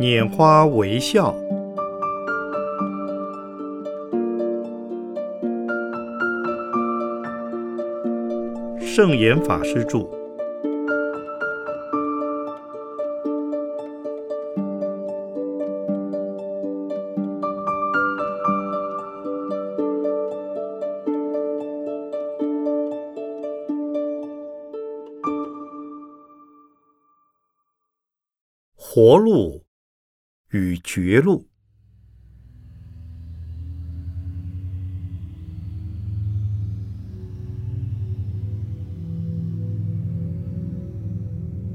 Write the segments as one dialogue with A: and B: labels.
A: 拈花微笑，圣严法师著。活路绝路。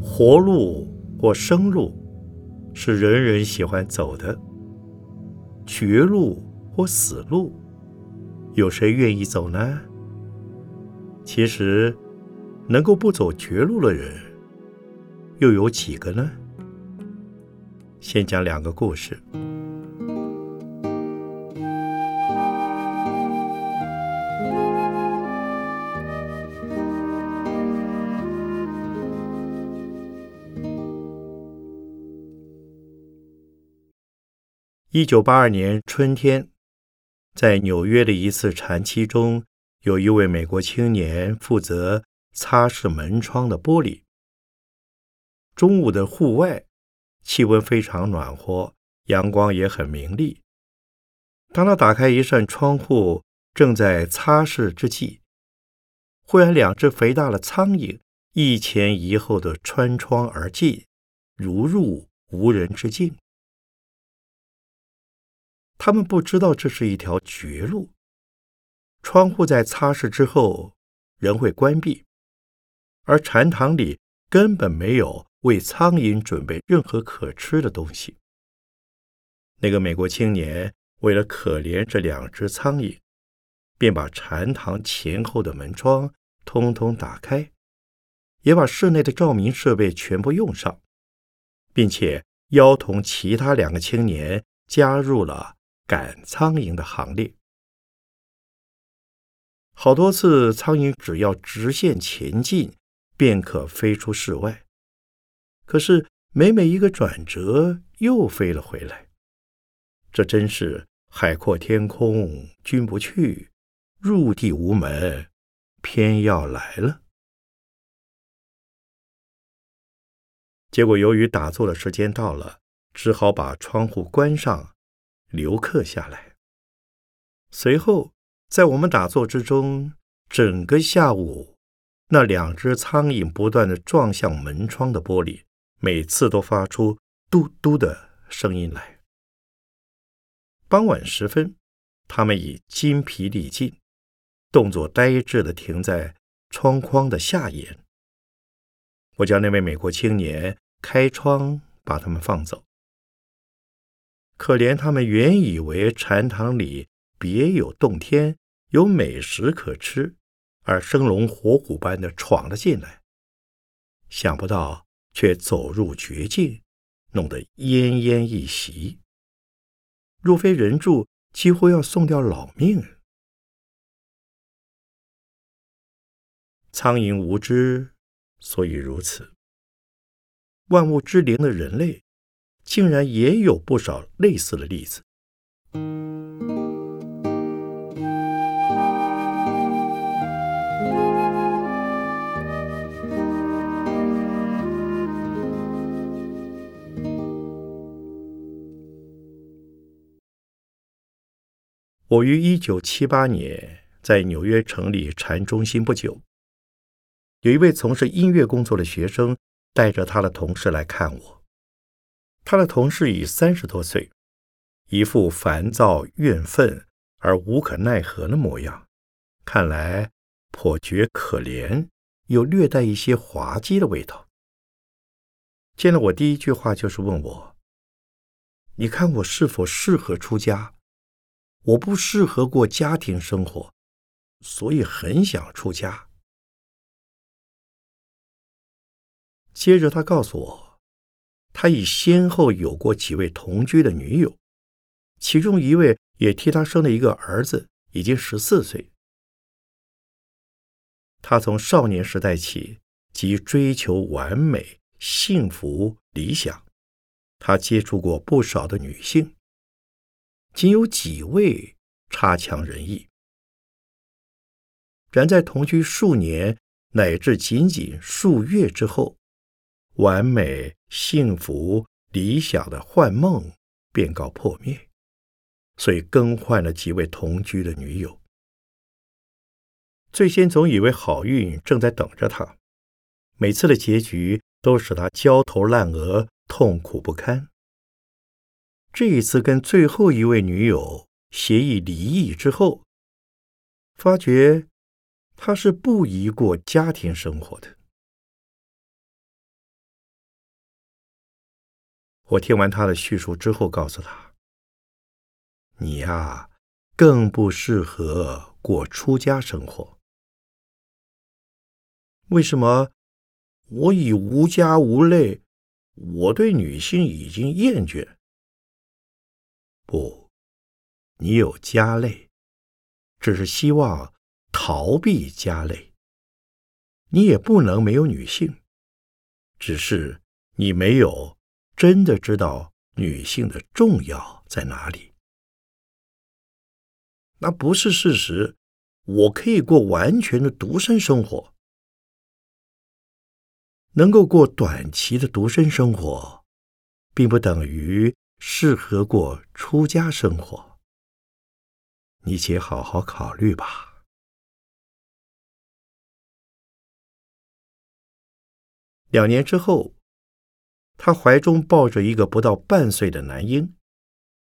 A: 活路或生路是人人喜欢走的，绝路或死路，有谁愿意走呢？其实，能够不走绝路的人，又有几个呢？先讲两个故事。一九八二年春天，在纽约的一次禅期中，有一位美国青年负责擦拭门窗的玻璃。中午的户外。气温非常暖和，阳光也很明丽。当他打开一扇窗户，正在擦拭之际，忽然两只肥大的苍蝇一前一后的穿窗而进，如入无人之境。他们不知道这是一条绝路。窗户在擦拭之后仍会关闭，而禅堂里根本没有。为苍蝇准备任何可吃的东西。那个美国青年为了可怜这两只苍蝇，便把禅堂前后的门窗通通打开，也把室内的照明设备全部用上，并且邀同其他两个青年加入了赶苍蝇的行列。好多次，苍蝇只要直线前进，便可飞出室外。可是每每一个转折，又飞了回来。这真是海阔天空君不去，入地无门偏要来了。结果由于打坐的时间到了，只好把窗户关上，留客下来。随后，在我们打坐之中，整个下午，那两只苍蝇不断的撞向门窗的玻璃。每次都发出嘟嘟的声音来。傍晚时分，他们已筋疲力尽，动作呆滞的停在窗框的下沿。我叫那位美国青年开窗，把他们放走。可怜他们原以为禅堂里别有洞天，有美食可吃，而生龙活虎般的闯了进来，想不到。却走入绝境，弄得奄奄一息。若非人助，几乎要送掉老命。苍蝇无知，所以如此。万物之灵的人类，竟然也有不少类似的例子。我于一九七八年在纽约成立禅中心不久，有一位从事音乐工作的学生带着他的同事来看我。他的同事已三十多岁，一副烦躁怨愤而无可奈何的模样，看来颇觉可怜，又略带一些滑稽的味道。见了我，第一句话就是问我：“你看我是否适合出家？”我不适合过家庭生活，所以很想出家。接着，他告诉我，他已先后有过几位同居的女友，其中一位也替他生了一个儿子，已经十四岁。他从少年时代起即追求完美、幸福、理想，他接触过不少的女性，仅有几位差强人意。然在同居数年乃至仅仅数月之后，完美、幸福、理想的幻梦便告破灭，所以更换了几位同居的女友。最先总以为好运正在等着他，每次的结局都使他焦头烂额。痛苦不堪。这一次跟最后一位女友协议离异之后，发觉他是不宜过家庭生活的。我听完他的叙述之后，告诉他：“你呀，更不适合过出家生活。为什么？我已无家无类。”我对女性已经厌倦。不，你有家累，只是希望逃避家累。你也不能没有女性，只是你没有真的知道女性的重要在哪里。那不是事实。我可以过完全的独身生活。能够过短期的独身生活，并不等于适合过出家生活。你且好好考虑吧。两年之后，他怀中抱着一个不到半岁的男婴，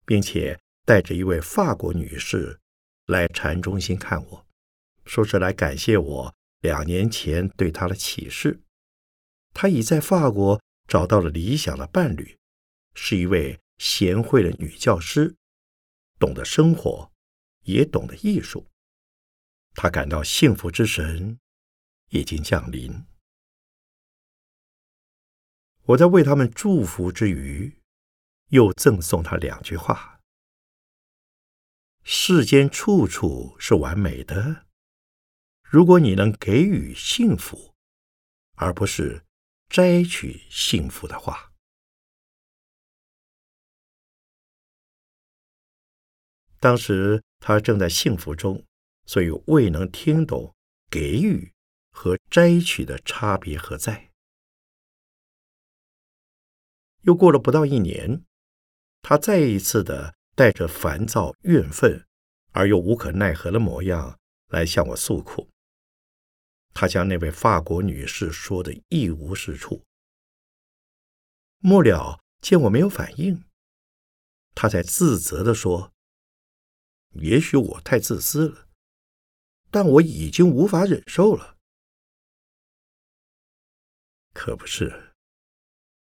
A: 并且带着一位法国女士来禅中心看我，说是来感谢我两年前对他的启示。他已在法国找到了理想的伴侣，是一位贤惠的女教师，懂得生活，也懂得艺术。他感到幸福之神已经降临。我在为他们祝福之余，又赠送他两句话：世间处处是完美的，如果你能给予幸福，而不是。摘取幸福的话。当时他正在幸福中，所以未能听懂给予和摘取的差别何在。又过了不到一年，他再一次的带着烦躁、怨愤而又无可奈何的模样来向我诉苦。他将那位法国女士说的一无是处。末了，见我没有反应，他才自责的说：“也许我太自私了，但我已经无法忍受了。”可不是，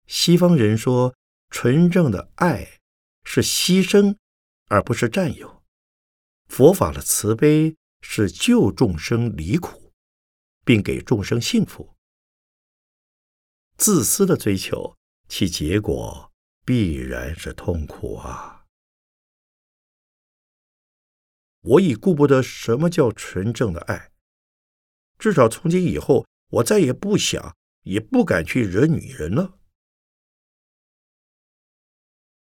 A: 西方人说纯正的爱是牺牲，而不是占有；佛法的慈悲是救众生离苦。并给众生幸福。自私的追求，其结果必然是痛苦啊！我已顾不得什么叫纯正的爱，至少从今以后，我再也不想，也不敢去惹女人了。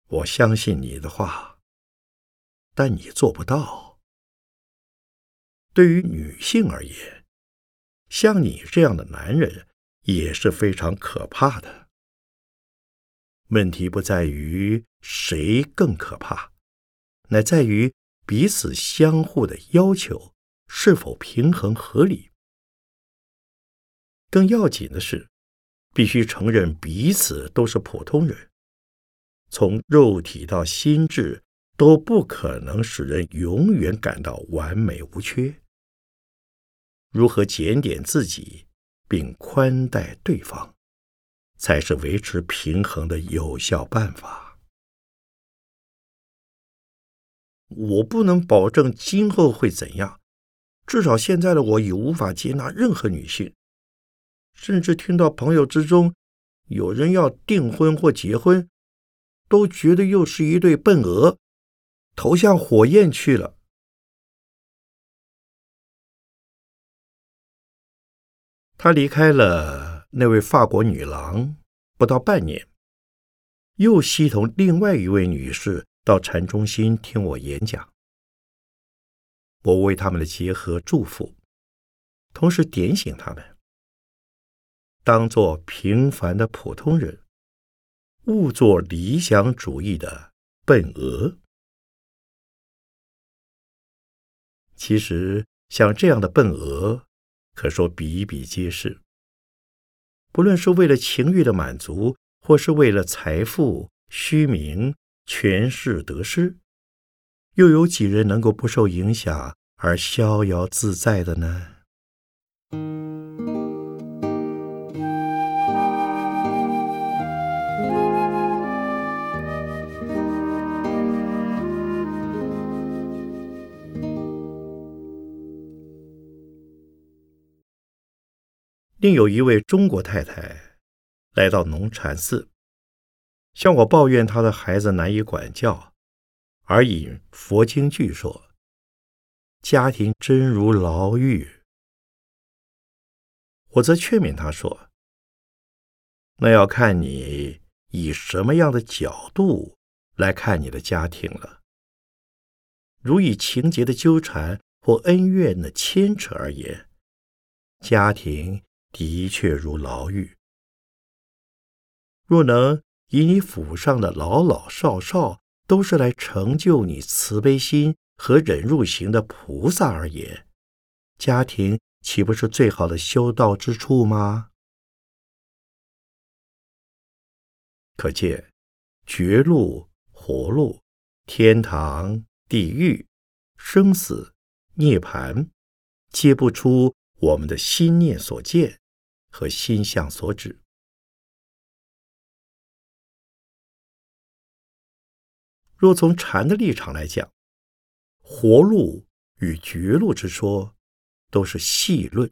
A: 我相信你的话，但你做不到。对于女性而言，像你这样的男人也是非常可怕的。问题不在于谁更可怕，乃在于彼此相互的要求是否平衡合理。更要紧的是，必须承认彼此都是普通人，从肉体到心智都不可能使人永远感到完美无缺。如何检点自己，并宽待对方，才是维持平衡的有效办法。我不能保证今后会怎样，至少现在的我已无法接纳任何女性，甚至听到朋友之中有人要订婚或结婚，都觉得又是一对笨鹅，投向火焰去了。他离开了那位法国女郎不到半年，又系同另外一位女士到禅中心听我演讲。我为他们的结合祝福，同时点醒他们：当做平凡的普通人，勿做理想主义的笨鹅。其实，像这样的笨鹅，可说比比皆是。不论是为了情欲的满足，或是为了财富、虚名、权势得失，又有几人能够不受影响而逍遥自在的呢？另有一位中国太太来到农禅寺，向我抱怨他的孩子难以管教，而引佛经句说：“家庭真如牢狱。”我则劝勉他说：“那要看你以什么样的角度来看你的家庭了。如以情节的纠缠或恩怨的牵扯而言，家庭。”的确如牢狱。若能以你府上的老老少少都是来成就你慈悲心和忍辱行的菩萨而言，家庭岂不是最好的修道之处吗？可见，绝路、活路、天堂、地狱、生死、涅槃，皆不出我们的心念所见。和心相所指。若从禅的立场来讲，活路与绝路之说都是细论，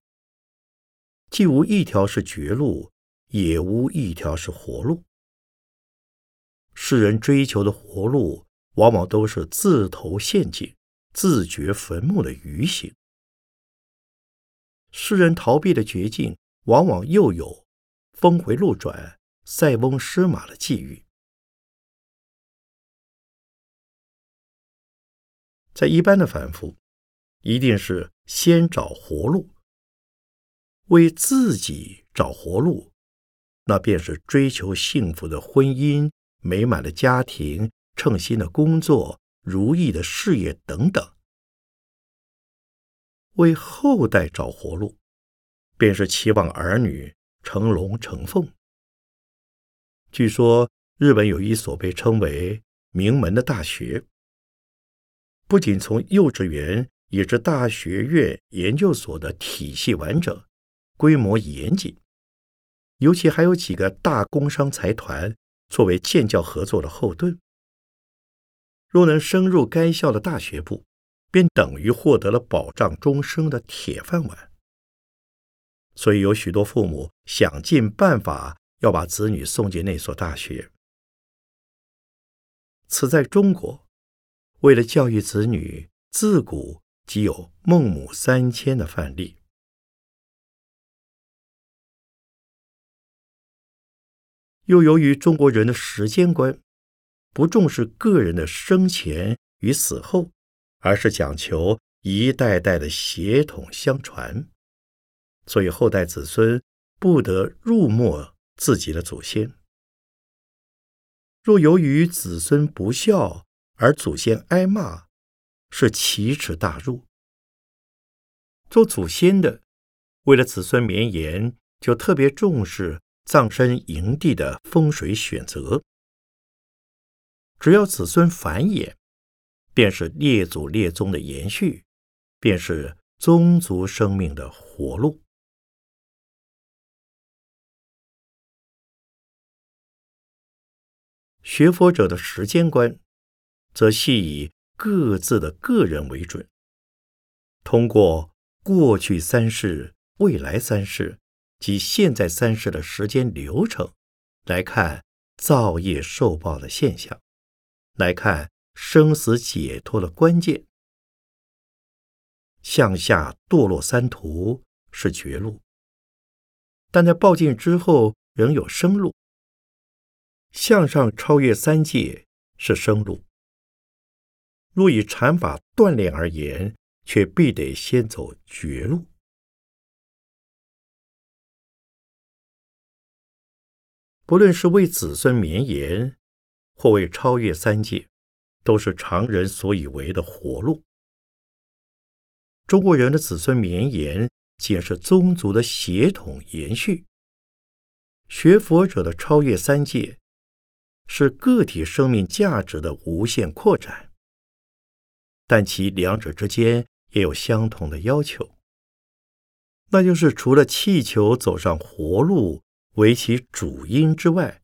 A: 既无一条是绝路，也无一条是活路。世人追求的活路，往往都是自投陷阱、自掘坟墓的愚行；世人逃避的绝境。往往又有峰回路转、塞翁失马的际遇。在一般的凡夫，一定是先找活路，为自己找活路，那便是追求幸福的婚姻、美满的家庭、称心的工作、如意的事业等等；为后代找活路。便是期望儿女成龙成凤。据说日本有一所被称为名门的大学，不仅从幼稚园以至大学院、研究所的体系完整、规模严谨，尤其还有几个大工商财团作为建教合作的后盾。若能升入该校的大学部，便等于获得了保障终生的铁饭碗。所以有许多父母想尽办法要把子女送进那所大学。此在中国，为了教育子女，自古即有孟母三迁的范例。又由于中国人的时间观不重视个人的生前与死后，而是讲求一代代的血统相传。所以后代子孙不得入没自己的祖先。若由于子孙不孝而祖先挨骂，是奇耻大辱。做祖先的，为了子孙绵延，就特别重视葬身营地的风水选择。只要子孙繁衍，便是列祖列宗的延续，便是宗族生命的活路。学佛者的时间观，则系以各自的个人为准，通过过去三世、未来三世及现在三世的时间流程来看造业受报的现象，来看生死解脱的关键。向下堕落三途是绝路，但在报尽之后仍有生路。向上超越三界是生路。若以禅法锻炼而言，却必得先走绝路。不论是为子孙绵延，或为超越三界，都是常人所以为的活路。中国人的子孙绵延，仅是宗族的血统延续；学佛者的超越三界，是个体生命价值的无限扩展。但其两者之间也有相同的要求，那就是除了气球走上活路为其主因之外，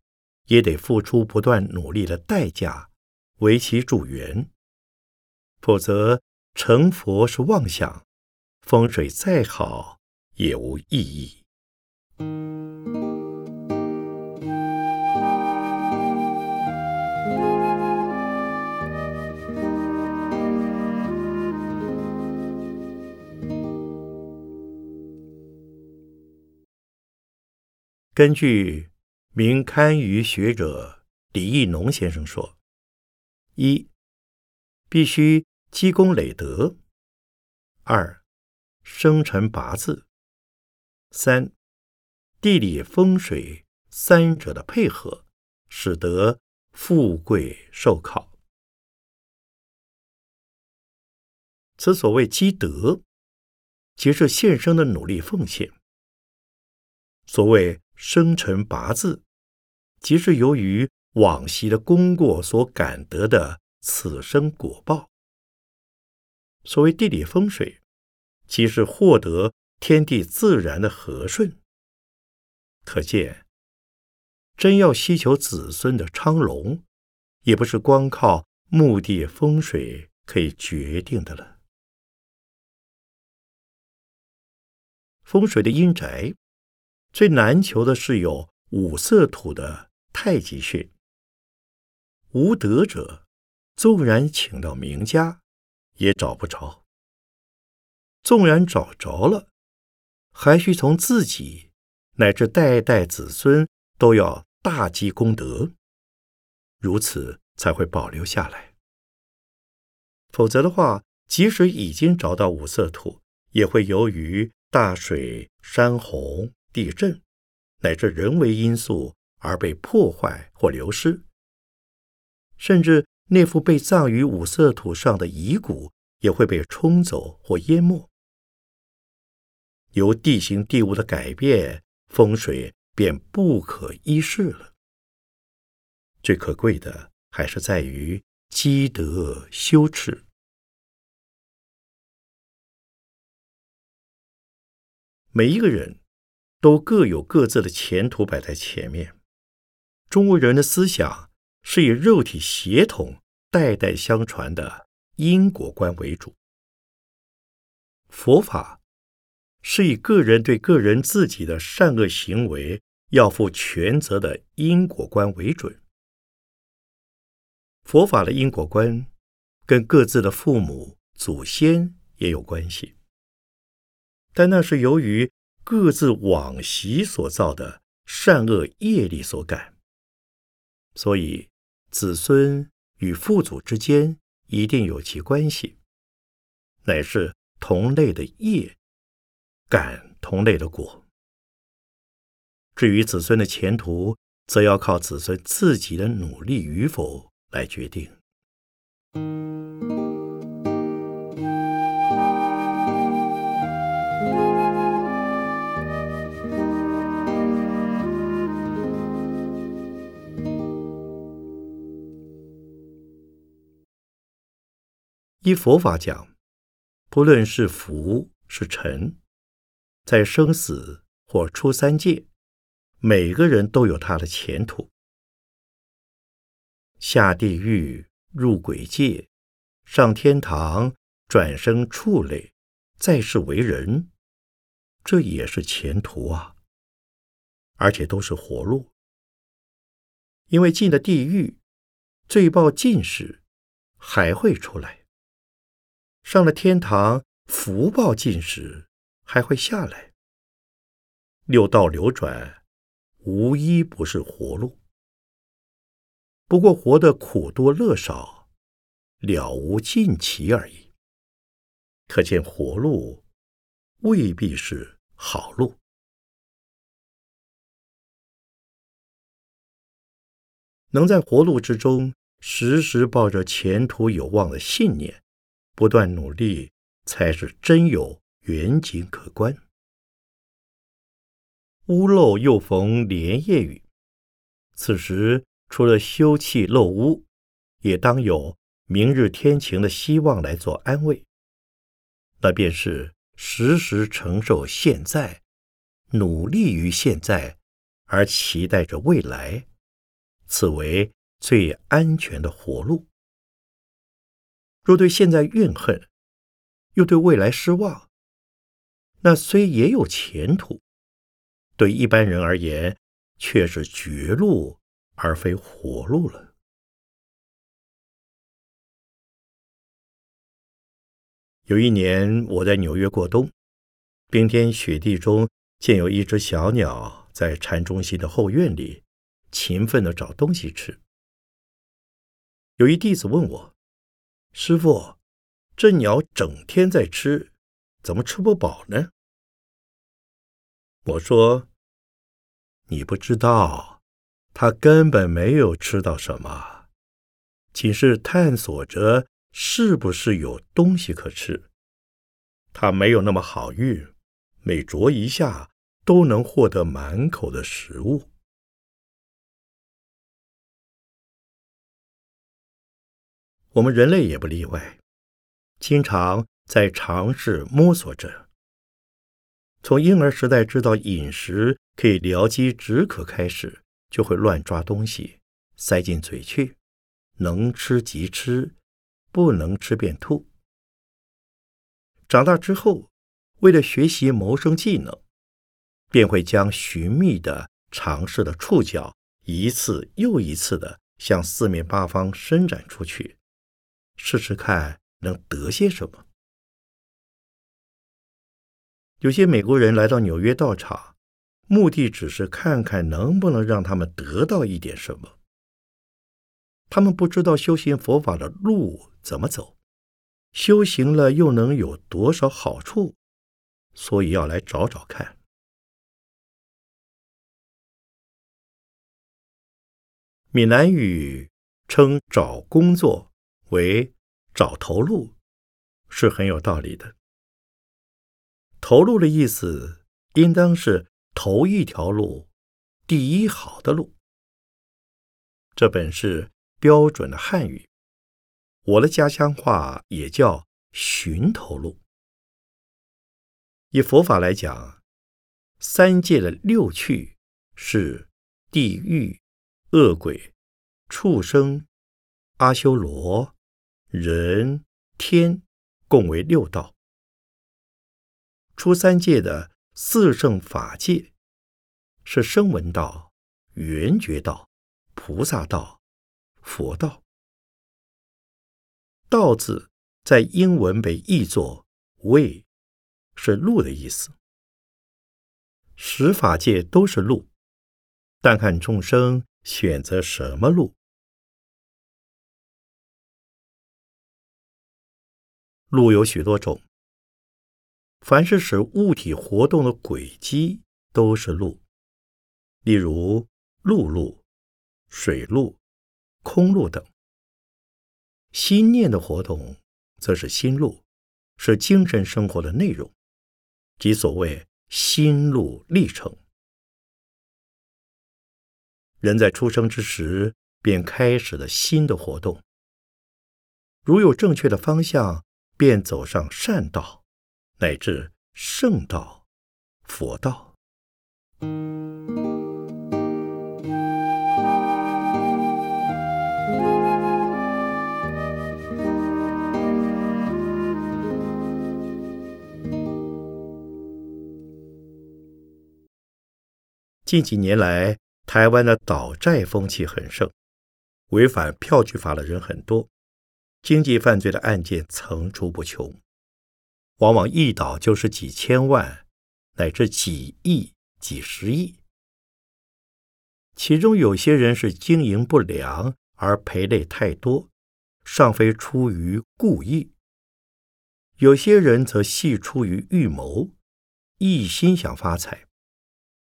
A: 也得付出不断努力的代价为其助缘，否则成佛是妄想，风水再好也无意义。根据名堪舆学者李义农先生说：一，必须积功累德；二，生辰八字；三，地理风水三者的配合，使得富贵寿考。此所谓积德，即是现生的努力奉献。所谓。生辰八字，即是由于往昔的功过所感得的此生果报。所谓地理风水，即是获得天地自然的和顺。可见，真要希求子孙的昌隆，也不是光靠墓地风水可以决定的了。风水的阴宅。最难求的是有五色土的太极穴。无德者，纵然请到名家，也找不着；纵然找着了，还需从自己乃至代代子孙都要大积功德，如此才会保留下来。否则的话，即使已经找到五色土，也会由于大水、山洪。地震乃至人为因素而被破坏或流失，甚至那副被葬于五色土上的遗骨也会被冲走或淹没。由地形地物的改变，风水便不可一世了。最可贵的还是在于积德修持。每一个人。都各有各自的前途摆在前面。中国人的思想是以肉体协同代代相传的因果观为主，佛法是以个人对个人自己的善恶行为要负全责的因果观为准。佛法的因果观跟各自的父母祖先也有关系，但那是由于。各自往昔所造的善恶业力所感，所以子孙与父祖之间一定有其关系，乃是同类的业，感同类的果。至于子孙的前途，则要靠子孙自己的努力与否来决定。依佛法讲，不论是福是尘，在生死或出三界，每个人都有他的前途。下地狱、入鬼界、上天堂、转生畜类、再世为人，这也是前途啊！而且都是活路，因为进了地狱，罪报尽时，还会出来。上了天堂，福报尽时还会下来。六道流转，无一不是活路。不过活得苦多乐少，了无尽期而已。可见活路未必是好路。能在活路之中时时抱着前途有望的信念，不断努力，才是真有远景可观。屋漏又逢连夜雨，此时除了休憩漏屋，也当有明日天晴的希望来做安慰。那便是时时承受现在，努力于现在，而期待着未来，此为最安全的活路。若对现在怨恨，又对未来失望，那虽也有前途，对一般人而言，却是绝路而非活路了。有一年，我在纽约过冬，冰天雪地中，见有一只小鸟在禅中心的后院里勤奋地找东西吃。有一弟子问我：“师傅，这鸟整天在吃，怎么吃不饱呢？”我说：“你不知道，它根本没有吃到什么，仅是探索着。”是不是有东西可吃？他没有那么好运，每啄一下都能获得满口的食物。我们人类也不例外，经常在尝试摸索着。从婴儿时代知道饮食可以疗饥止渴开始，就会乱抓东西塞进嘴去，能吃即吃。不能吃便吐。长大之后，为了学习谋生技能，便会将寻觅的、尝试的触角一次又一次的向四面八方伸展出去，试试看能得些什么。有些美国人来到纽约道场，目的只是看看能不能让他们得到一点什么。他们不知道修行佛法的路怎么走，修行了又能有多少好处，所以要来找找看。闽南语称找工作为找头路，是很有道理的。头路的意思应当是头一条路，第一好的路。这本是。标准的汉语，我的家乡话也叫寻头路。以佛法来讲，三界的六趣是地狱、恶鬼、畜生、阿修罗、人、天，共为六道。初三界的四圣法界是声闻道、缘觉道、菩萨道。佛道，道字在英文被译作 “way”，是路的意思。十法界都是路，但看众生选择什么路。路有许多种，凡是使物体活动的轨迹都是路，例如陆路、水路。空路等，心念的活动则是心路，是精神生活的内容，即所谓心路历程。人在出生之时便开始了心的活动，如有正确的方向，便走上善道，乃至圣道、佛道。近几年来，台湾的倒债风气很盛，违反票据法的人很多，经济犯罪的案件层出不穷，往往一倒就是几千万，乃至几亿、几十亿。其中有些人是经营不良而赔累太多，尚非出于故意；有些人则系出于预谋，一心想发财，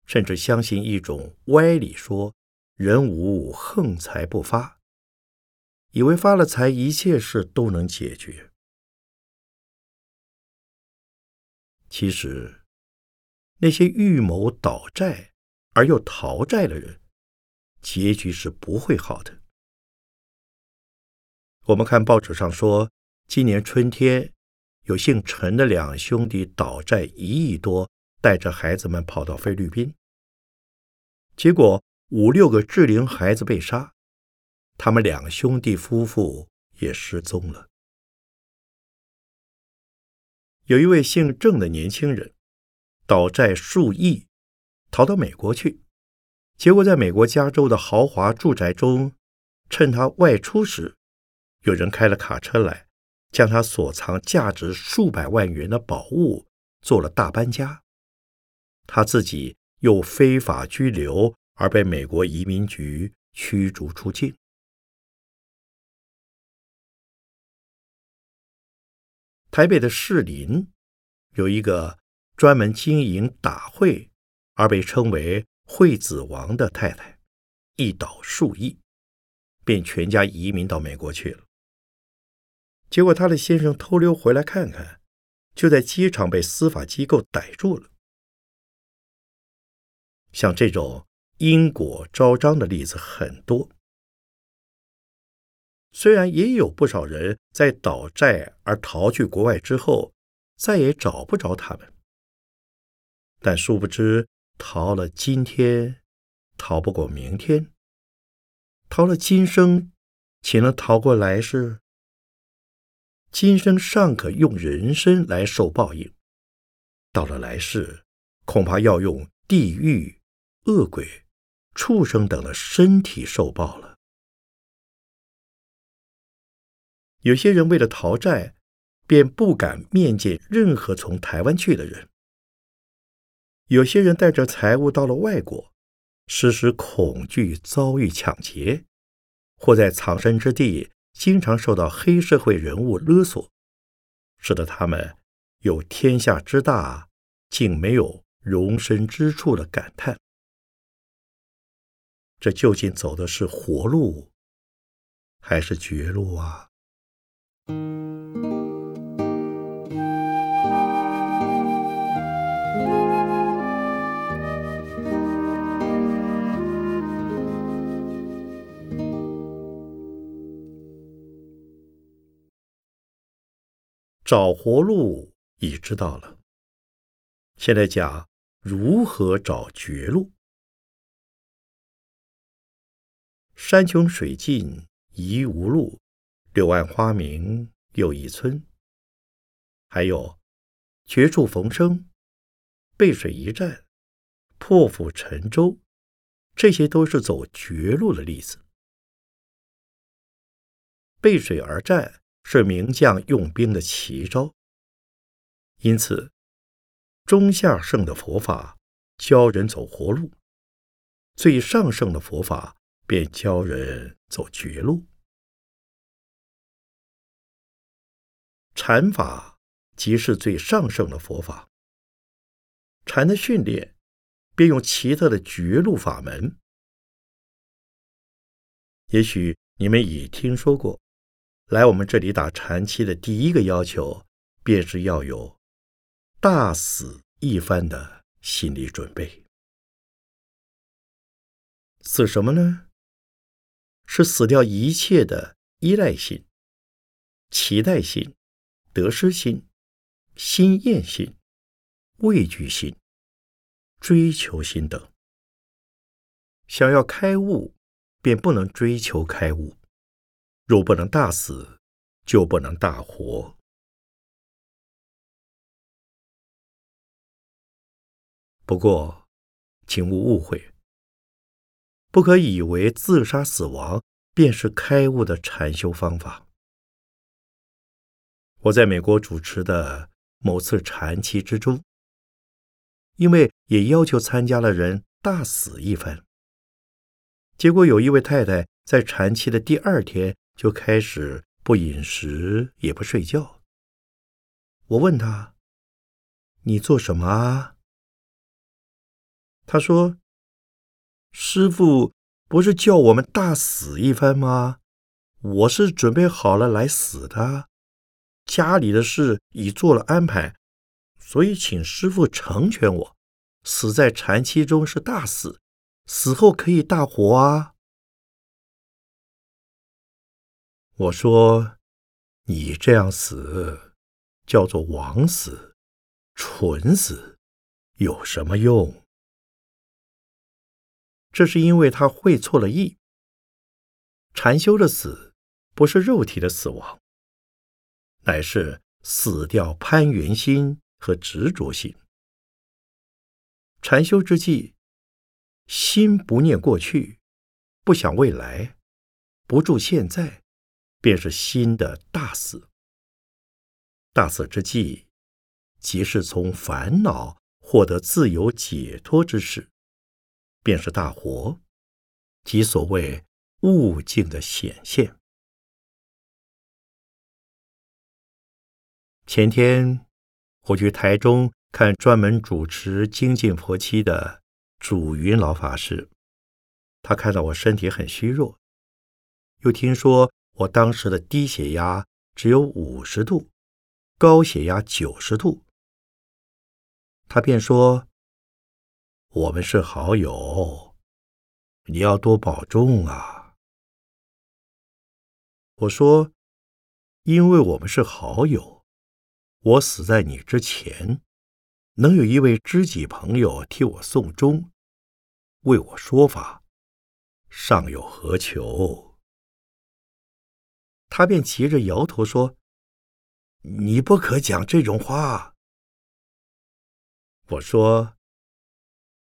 A: 甚至相信一种歪理，说人无横财不发，以为发了财，一切事都能解决。其实，那些预谋倒债而又逃债的人，结局是不会好的。我们看报纸上说，今年春天有姓陈的两兄弟倒债一亿多，带着孩子们跑到菲律宾，结果五六个适龄孩子被杀，他们两兄弟夫妇也失踪了。有一位姓郑的年轻人，倒债数亿，逃到美国去，结果在美国加州的豪华住宅中，趁他外出时。有人开了卡车来，将他所藏价值数百万元的宝物做了大搬家。他自己又非法拘留，而被美国移民局驱逐出境。台北的士林有一个专门经营打会而被称为“会子王”的太太，一倒数亿，便全家移民到美国去了。结果，他的先生偷溜回来看看，就在机场被司法机构逮住了。像这种因果昭彰的例子很多，虽然也有不少人在倒债而逃去国外之后，再也找不着他们，但殊不知，逃了今天，逃不过明天；逃了今生，岂能逃过来世？今生尚可用人身来受报应，到了来世，恐怕要用地狱、恶鬼、畜生等的身体受报了。有些人为了逃债，便不敢面见任何从台湾去的人；有些人带着财物到了外国，时时恐惧遭遇抢劫，或在藏身之地。经常受到黑社会人物勒索，使得他们有天下之大，竟没有容身之处的感叹。这究竟走的是活路，还是绝路啊？找活路已知道了，现在讲如何找绝路。山穷水尽疑无路，柳暗花明又一村。还有绝处逢生、背水一战、破釜沉舟，这些都是走绝路的例子。背水而战。是名将用兵的奇招，因此中下圣的佛法教人走活路，最上圣的佛法便教人走绝路。禅法即是最上圣的佛法，禅的训练便用奇特的绝路法门。也许你们已听说过。来我们这里打禅期的第一个要求，便是要有大死一番的心理准备。死什么呢？是死掉一切的依赖心、期待心、得失心、心厌心、畏惧心、追求心等。想要开悟，便不能追求开悟。若不能大死，就不能大活。不过，请勿误会，不可以为自杀死亡便是开悟的禅修方法。我在美国主持的某次禅期之中，因为也要求参加了人大死一番，结果有一位太太。在禅期的第二天就开始不饮食也不睡觉。我问她：“你做什么啊？”她说：“师傅不是叫我们大死一番吗？我是准备好了来死的，家里的事已做了安排，所以请师傅成全我。死在禅期中是大死，死后可以大活啊。”我说：“你这样死，叫做枉死、蠢死，有什么用？”这是因为他会错了意。禅修的死不是肉体的死亡，乃是死掉攀缘心和执着心。禅修之际，心不念过去，不想未来，不住现在，便是心的大死。大死之际，即是从烦恼获得自由解脱之时。便是大活，即所谓悟境的显现。前天我去台中看专门主持精进佛期的主云老法师，他看到我身体很虚弱，又听说我当时的低血压只有五十度，高血压九十度，他便说。我们是好友，你要多保重啊！我说，因为我们是好友，我死在你之前，能有一位知己朋友替我送终，为我说法，尚有何求？他便急着摇头说：“你不可讲这种话。”我说。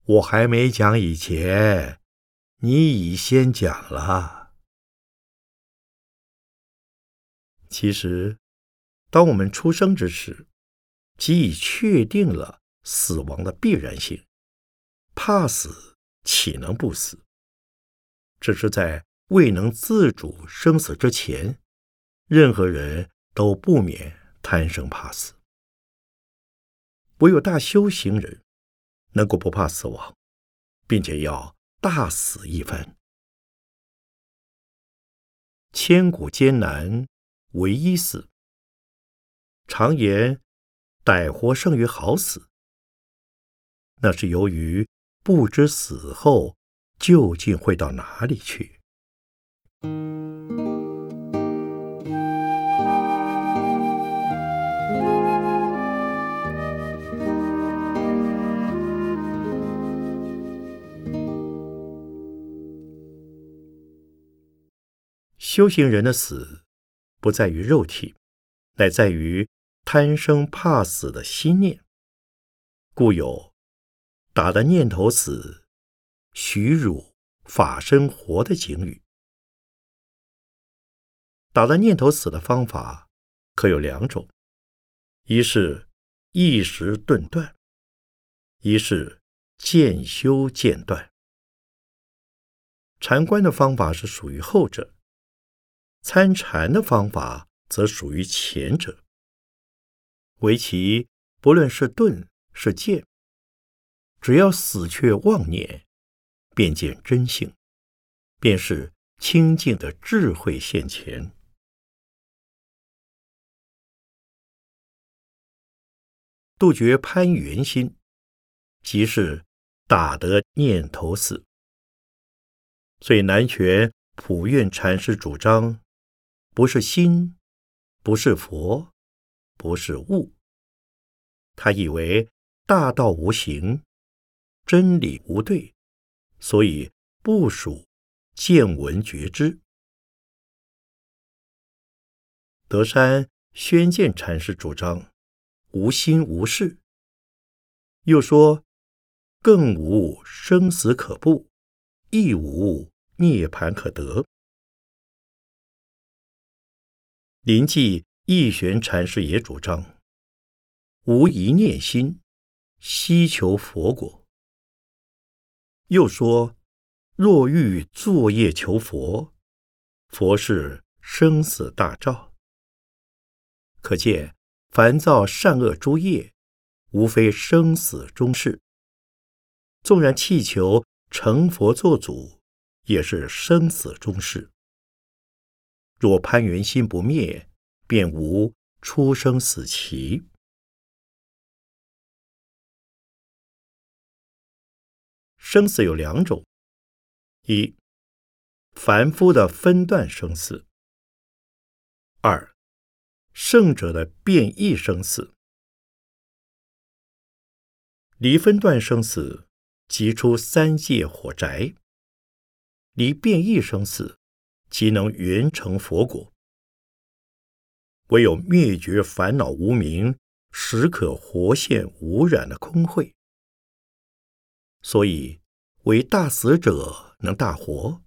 A: 我还没讲以前，你已先讲了。其实，当我们出生之时，即已确定了死亡的必然性。怕死，岂能不死？只是在未能自主生死之前，任何人都不免贪生怕死。唯有大修行人。能够不怕死亡，并且要大死一番。千古艰难，唯一死。常言歹活胜于好死，那是由于不知死后究竟会到哪里去。修行人的死，不在于肉体，乃在于贪生怕死的心念。故有打的念头死，许汝法身活的警语。打的念头死的方法可有两种：一是一时顿断，一是渐修渐断。禅观的方法是属于后者。参禅的方法则属于前者。唯其不论是钝是剑，只要死却妄念，便见真性，便是清净的智慧现前。杜绝攀缘心，即是打得念头死。所以南拳普愿禅师主张。不是心，不是佛，不是物。他以为大道无形，真理无对，所以不属见闻觉知。德山宣鉴禅师主张无心无事，又说更无生死可怖，亦无涅盘可得。临济义玄禅师也主张无一念心，希求佛果。又说若欲作业求佛，佛是生死大照。可见，凡造善恶诸业，无非生死中事。纵然气求成佛作祖，也是生死中事。若攀缘心不灭，便无出生死期。生死有两种：一，凡夫的分段生死；二，圣者的变异生死。离分段生死，即出三界火宅；离变异生死，即能圆成佛果。唯有灭绝烦恼无明，时可活现无染的空慧。所以，为大死者能大活，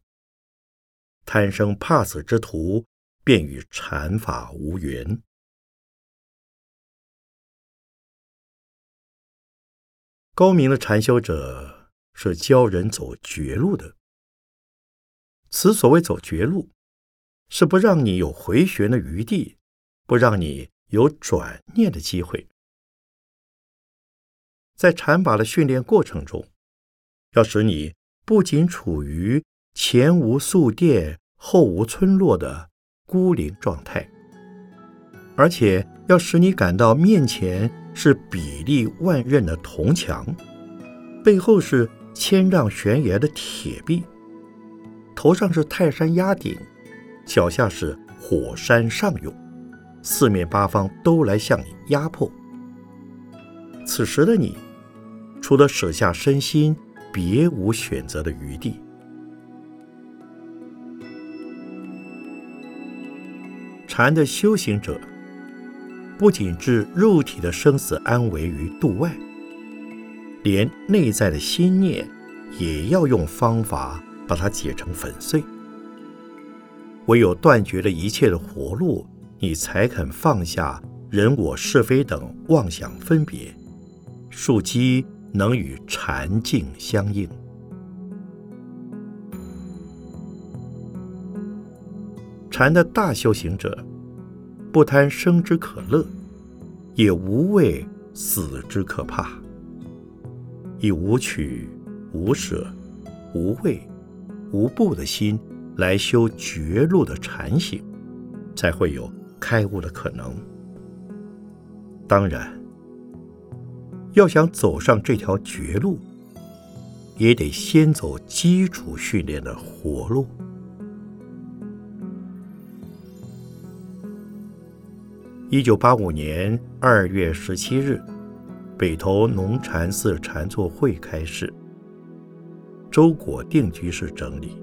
A: 贪生怕死之徒便与禅法无缘。高明的禅修者是教人走绝路的。此所谓走绝路，是不让你有回旋的余地，不让你有转念的机会。在禅法的训练过程中。要使你不仅处于前无宿店、后无村落的孤零状态，而且要使你感到面前是比例万仞的铜墙，背后是千丈悬崖的铁壁，头上是泰山压顶，脚下是火山上涌，四面八方都来向你压迫。此时的你，除了舍下身心，别无选择的余地。禅的修行者，不仅置肉体的生死安危于度外，连内在的心念也要用方法把它解成粉碎。唯有断绝了一切的活路，你才肯放下人我是非等妄想分别，树基。能与禅境相应。禅的大修行者，不贪生之可乐，也无畏死之可怕，以无取、无舍、无畏、无怖的心来修绝路的禅行，才会有开悟的可能。当然。要想走上这条绝路，也得先走基础训练的活路。一九八五年二月十七日，北投农禅寺禅坐会开始，周果定居士整理。